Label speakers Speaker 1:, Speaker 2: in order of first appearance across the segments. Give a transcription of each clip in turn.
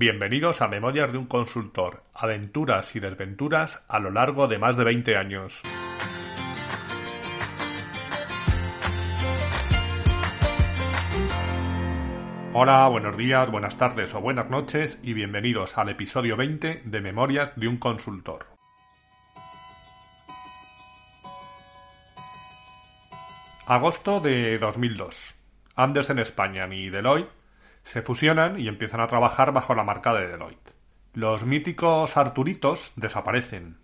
Speaker 1: Bienvenidos a Memorias de un Consultor, aventuras y desventuras a lo largo de más de 20 años. Hola, buenos días, buenas tardes o buenas noches y bienvenidos al episodio 20 de Memorias de un Consultor. Agosto de 2002. Andersen España y Deloitte se fusionan y empiezan a trabajar bajo la marca de Deloitte. Los míticos Arturitos desaparecen.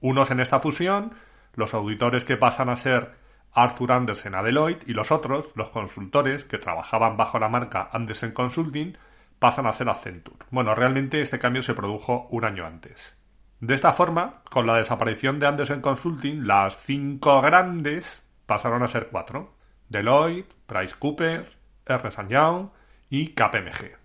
Speaker 1: Unos en esta fusión, los auditores que pasan a ser Arthur Andersen a Deloitte y los otros, los consultores que trabajaban bajo la marca Andersen Consulting, pasan a ser Accenture. Bueno, realmente este cambio se produjo un año antes. De esta forma, con la desaparición de Andersen Consulting, las cinco grandes pasaron a ser cuatro. Deloitte, Price Cooper, Ernst Young, y KPMG.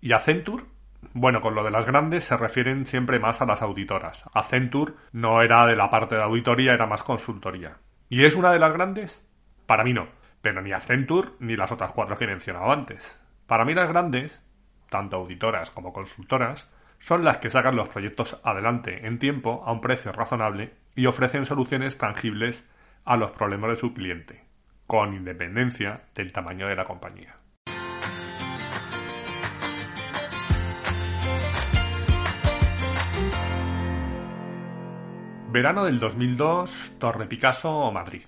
Speaker 1: Y Accenture, bueno, con lo de las grandes se refieren siempre más a las auditoras. Accenture no era de la parte de auditoría, era más consultoría. ¿Y es una de las grandes? Para mí no, pero ni Accenture ni las otras cuatro que he mencionado antes. Para mí las grandes, tanto auditoras como consultoras, son las que sacan los proyectos adelante en tiempo a un precio razonable y ofrecen soluciones tangibles a los problemas de su cliente, con independencia del tamaño de la compañía. Verano del 2002, Torre Picasso, Madrid.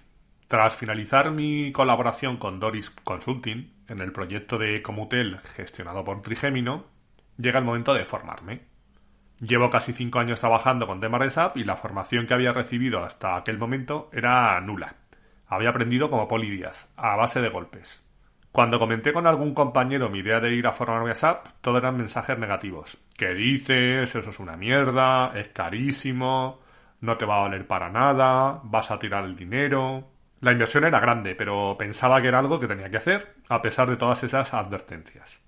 Speaker 1: Tras finalizar mi colaboración con Doris Consulting en el proyecto de Comutel gestionado por Trigémino, llega el momento de formarme. Llevo casi cinco años trabajando con temas de SAP y la formación que había recibido hasta aquel momento era nula. Había aprendido como Poli Díaz, a base de golpes. Cuando comenté con algún compañero mi idea de ir a formarme a SAP, todo eran mensajes negativos. ¿Qué dices? Eso es una mierda, es carísimo, no te va a valer para nada, vas a tirar el dinero. La inversión era grande, pero pensaba que era algo que tenía que hacer, a pesar de todas esas advertencias.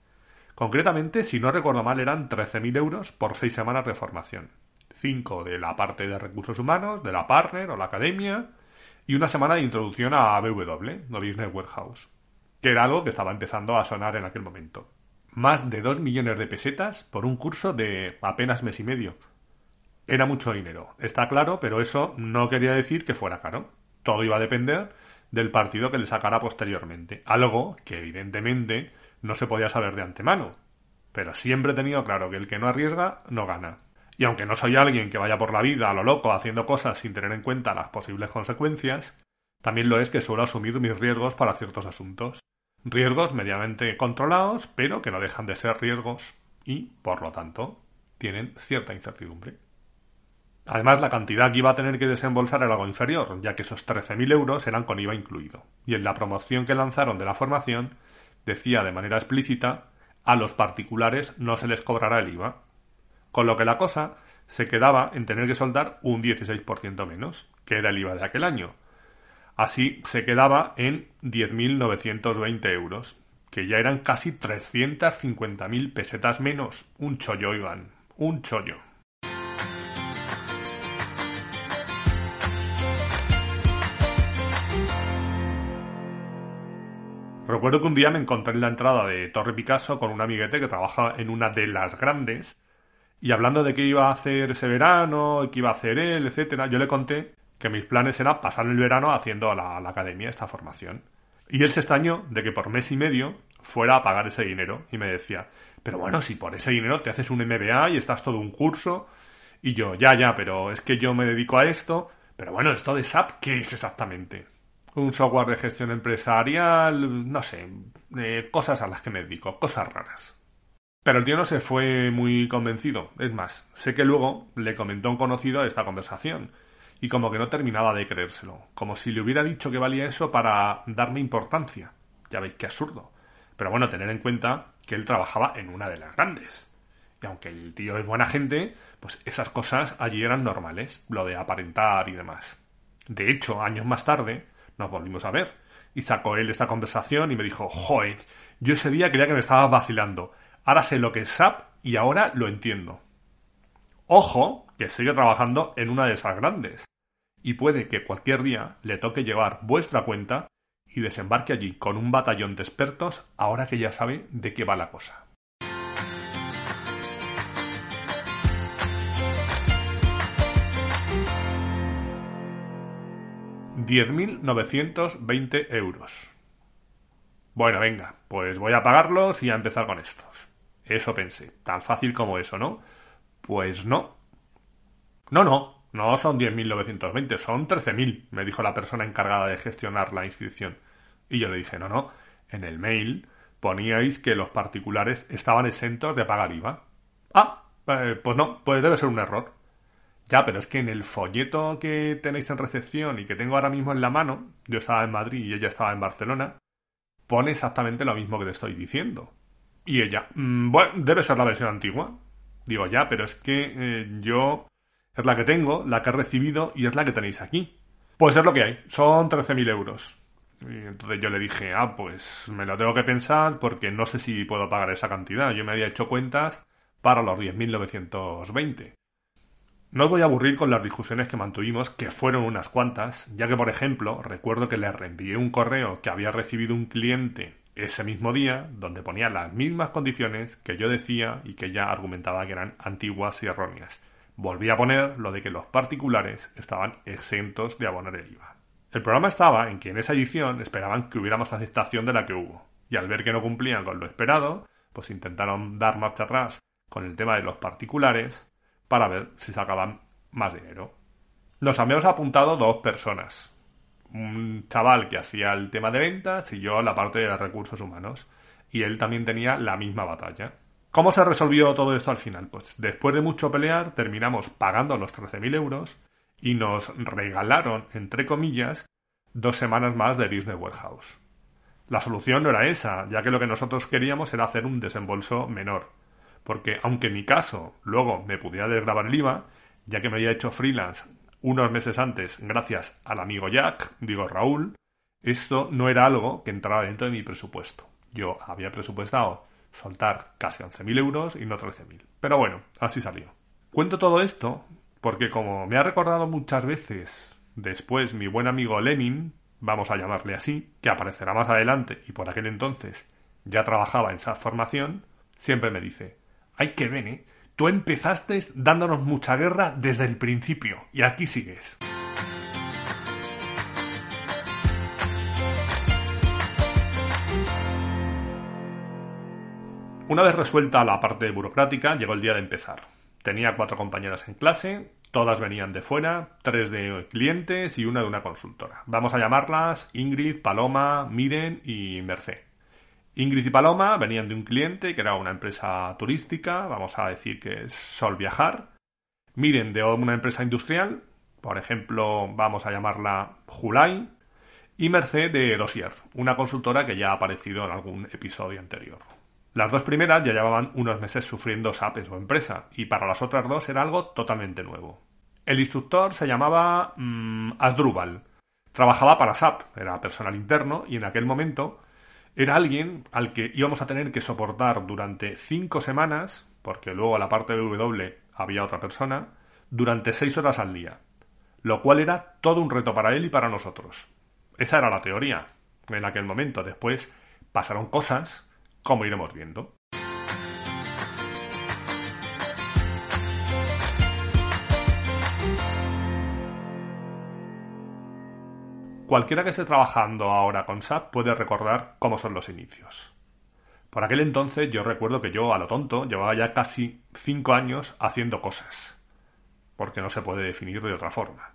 Speaker 1: Concretamente, si no recuerdo mal, eran 13.000 euros por seis semanas de formación. Cinco de la parte de recursos humanos, de la partner o la academia, y una semana de introducción a BW, no Business Warehouse, que era algo que estaba empezando a sonar en aquel momento. Más de 2 millones de pesetas por un curso de apenas mes y medio, era mucho dinero, está claro, pero eso no quería decir que fuera caro. Todo iba a depender del partido que le sacara posteriormente, algo que evidentemente no se podía saber de antemano. Pero siempre he tenido claro que el que no arriesga no gana. Y aunque no soy alguien que vaya por la vida a lo loco haciendo cosas sin tener en cuenta las posibles consecuencias, también lo es que suelo asumir mis riesgos para ciertos asuntos. Riesgos medianamente controlados, pero que no dejan de ser riesgos y, por lo tanto, tienen cierta incertidumbre. Además, la cantidad que iba a tener que desembolsar era algo inferior, ya que esos 13.000 euros eran con IVA incluido. Y en la promoción que lanzaron de la formación decía de manera explícita a los particulares no se les cobrará el IVA. Con lo que la cosa se quedaba en tener que soldar un 16% menos, que era el IVA de aquel año. Así se quedaba en 10.920 euros, que ya eran casi 350.000 pesetas menos. Un chollo, Iván, un chollo. Recuerdo que un día me encontré en la entrada de Torre Picasso con un amiguete que trabaja en una de las grandes y hablando de qué iba a hacer ese verano, qué iba a hacer él, etcétera, yo le conté que mis planes eran pasar el verano haciendo a la, la academia esta formación. Y él se extrañó de que por mes y medio fuera a pagar ese dinero y me decía, pero bueno, si por ese dinero te haces un MBA y estás todo un curso y yo, ya, ya, pero es que yo me dedico a esto, pero bueno, esto de SAP, ¿qué es exactamente? Un software de gestión empresarial, no sé, cosas a las que me dedico, cosas raras. Pero el tío no se fue muy convencido. Es más, sé que luego le comentó un conocido esta conversación. Y como que no terminaba de creérselo. Como si le hubiera dicho que valía eso para darme importancia. Ya veis qué absurdo. Pero bueno, tener en cuenta que él trabajaba en una de las grandes. Y aunque el tío es buena gente, pues esas cosas allí eran normales. Lo de aparentar y demás. De hecho, años más tarde, nos volvimos a ver. Y sacó él esta conversación y me dijo, joder, yo ese día creía que me estaba vacilando. Ahora sé lo que es SAP y ahora lo entiendo. Ojo, que sigue trabajando en una de esas grandes. Y puede que cualquier día le toque llevar vuestra cuenta y desembarque allí con un batallón de expertos ahora que ya sabe de qué va la cosa. 10.920 euros. Bueno, venga, pues voy a pagarlos y a empezar con estos. Eso pensé. Tan fácil como eso, ¿no? Pues no. No, no. No son 10.920, son 13.000, me dijo la persona encargada de gestionar la inscripción. Y yo le dije, no, no. En el mail poníais que los particulares estaban exentos de pagar IVA. Ah, eh, pues no, pues debe ser un error. Ya, pero es que en el folleto que tenéis en recepción y que tengo ahora mismo en la mano, yo estaba en Madrid y ella estaba en Barcelona, pone exactamente lo mismo que te estoy diciendo. Y ella, mm, bueno, debe ser la versión antigua. Digo, ya, pero es que eh, yo es la que tengo, la que he recibido y es la que tenéis aquí. Pues es lo que hay, son 13.000 euros. Y entonces yo le dije, ah, pues me lo tengo que pensar porque no sé si puedo pagar esa cantidad. Yo me había hecho cuentas para los 10.920. No os voy a aburrir con las discusiones que mantuvimos, que fueron unas cuantas, ya que, por ejemplo, recuerdo que le reenvié un correo que había recibido un cliente ese mismo día, donde ponía las mismas condiciones que yo decía y que ella argumentaba que eran antiguas y erróneas. Volví a poner lo de que los particulares estaban exentos de abonar el IVA. El problema estaba en que en esa edición esperaban que hubiera más aceptación de la que hubo, y al ver que no cumplían con lo esperado, pues intentaron dar marcha atrás con el tema de los particulares para ver si sacaban más dinero. Nos habíamos apuntado dos personas. Un chaval que hacía el tema de ventas y yo la parte de recursos humanos. Y él también tenía la misma batalla. ¿Cómo se resolvió todo esto al final? Pues después de mucho pelear terminamos pagando los 13.000 euros y nos regalaron, entre comillas, dos semanas más de Business Warehouse. La solución no era esa, ya que lo que nosotros queríamos era hacer un desembolso menor porque aunque en mi caso luego me pudiera desgrabar el IVA, ya que me había hecho freelance unos meses antes gracias al amigo Jack, digo Raúl, esto no era algo que entraba dentro de mi presupuesto. Yo había presupuestado soltar casi 11.000 euros y no 13.000. Pero bueno, así salió. Cuento todo esto porque como me ha recordado muchas veces después mi buen amigo Lenin, vamos a llamarle así, que aparecerá más adelante y por aquel entonces ya trabajaba en esa formación, siempre me dice, hay que ver, ¿eh? Tú empezaste dándonos mucha guerra desde el principio y aquí sigues. Una vez resuelta la parte burocrática, llegó el día de empezar. Tenía cuatro compañeras en clase, todas venían de fuera, tres de clientes y una de una consultora. Vamos a llamarlas Ingrid, Paloma, Miren y Merced. Ingrid y Paloma venían de un cliente que era una empresa turística, vamos a decir que es Sol Viajar. Miren de una empresa industrial, por ejemplo, vamos a llamarla Julai. Y Merced de Dossier, una consultora que ya ha aparecido en algún episodio anterior. Las dos primeras ya llevaban unos meses sufriendo SAP en su empresa, y para las otras dos era algo totalmente nuevo. El instructor se llamaba mm, Asdrubal. Trabajaba para SAP, era personal interno, y en aquel momento era alguien al que íbamos a tener que soportar durante cinco semanas, porque luego a la parte de W había otra persona, durante seis horas al día, lo cual era todo un reto para él y para nosotros. Esa era la teoría en aquel momento. Después pasaron cosas, como iremos viendo. Cualquiera que esté trabajando ahora con SAP puede recordar cómo son los inicios. Por aquel entonces yo recuerdo que yo, a lo tonto, llevaba ya casi cinco años haciendo cosas, porque no se puede definir de otra forma.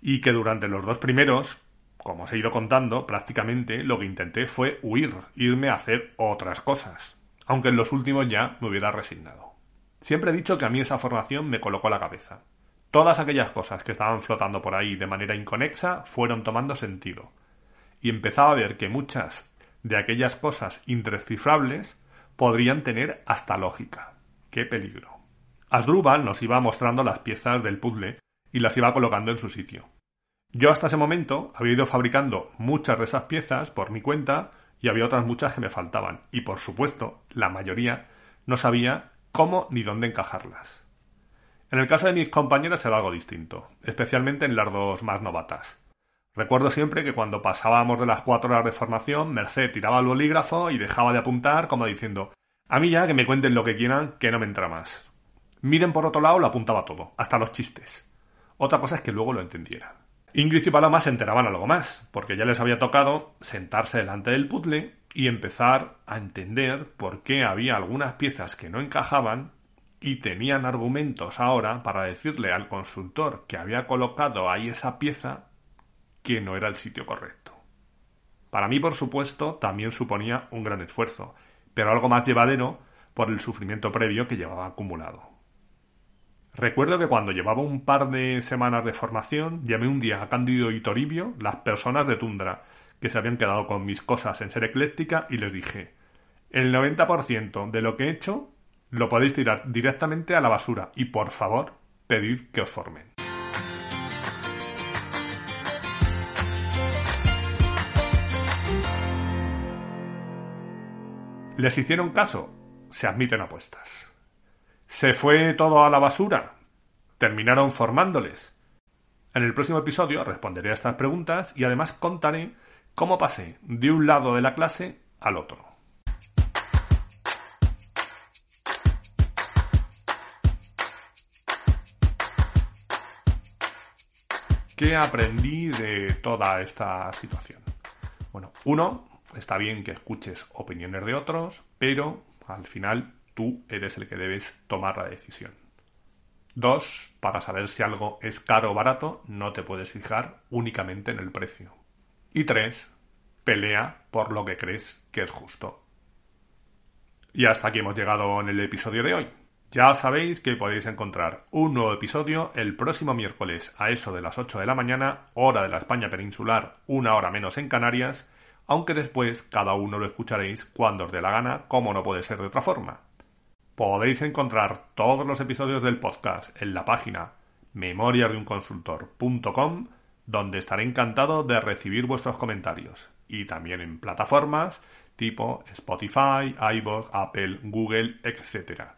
Speaker 1: Y que durante los dos primeros, como os he ido contando, prácticamente lo que intenté fue huir, irme a hacer otras cosas, aunque en los últimos ya me hubiera resignado. Siempre he dicho que a mí esa formación me colocó la cabeza. Todas aquellas cosas que estaban flotando por ahí de manera inconexa fueron tomando sentido. Y empezaba a ver que muchas de aquellas cosas indescifrables podrían tener hasta lógica. ¡Qué peligro! Asdrúbal nos iba mostrando las piezas del puzzle y las iba colocando en su sitio. Yo hasta ese momento había ido fabricando muchas de esas piezas por mi cuenta y había otras muchas que me faltaban, y por supuesto, la mayoría no sabía cómo ni dónde encajarlas. En el caso de mis compañeras era algo distinto, especialmente en las dos más novatas. Recuerdo siempre que cuando pasábamos de las cuatro horas de formación, Merced tiraba el bolígrafo y dejaba de apuntar como diciendo a mí ya que me cuenten lo que quieran, que no me entra más. Miren por otro lado lo apuntaba todo, hasta los chistes. Otra cosa es que luego lo entendiera. Ingrid y Paloma se enteraban algo más, porque ya les había tocado sentarse delante del puzzle y empezar a entender por qué había algunas piezas que no encajaban y tenían argumentos ahora para decirle al consultor que había colocado ahí esa pieza que no era el sitio correcto. Para mí, por supuesto, también suponía un gran esfuerzo, pero algo más llevadero por el sufrimiento previo que llevaba acumulado. Recuerdo que cuando llevaba un par de semanas de formación, llamé un día a Cándido y Toribio, las personas de Tundra, que se habían quedado con mis cosas en ser ecléctica, y les dije, el 90% de lo que he hecho lo podéis tirar directamente a la basura y por favor, pedid que os formen. ¿Les hicieron caso? Se admiten apuestas. ¿Se fue todo a la basura? ¿Terminaron formándoles? En el próximo episodio responderé a estas preguntas y además contaré cómo pasé de un lado de la clase al otro. ¿Qué aprendí de toda esta situación? Bueno, uno, está bien que escuches opiniones de otros, pero al final tú eres el que debes tomar la decisión. Dos, para saber si algo es caro o barato, no te puedes fijar únicamente en el precio. Y tres, pelea por lo que crees que es justo. Y hasta aquí hemos llegado en el episodio de hoy. Ya sabéis que podéis encontrar un nuevo episodio el próximo miércoles a eso de las 8 de la mañana, hora de la España peninsular, una hora menos en Canarias, aunque después cada uno lo escucharéis cuando os dé la gana, como no puede ser de otra forma. Podéis encontrar todos los episodios del podcast en la página memoriasdeunconsultor.com, donde estaré encantado de recibir vuestros comentarios, y también en plataformas tipo Spotify, iVoox, Apple, Google, etc.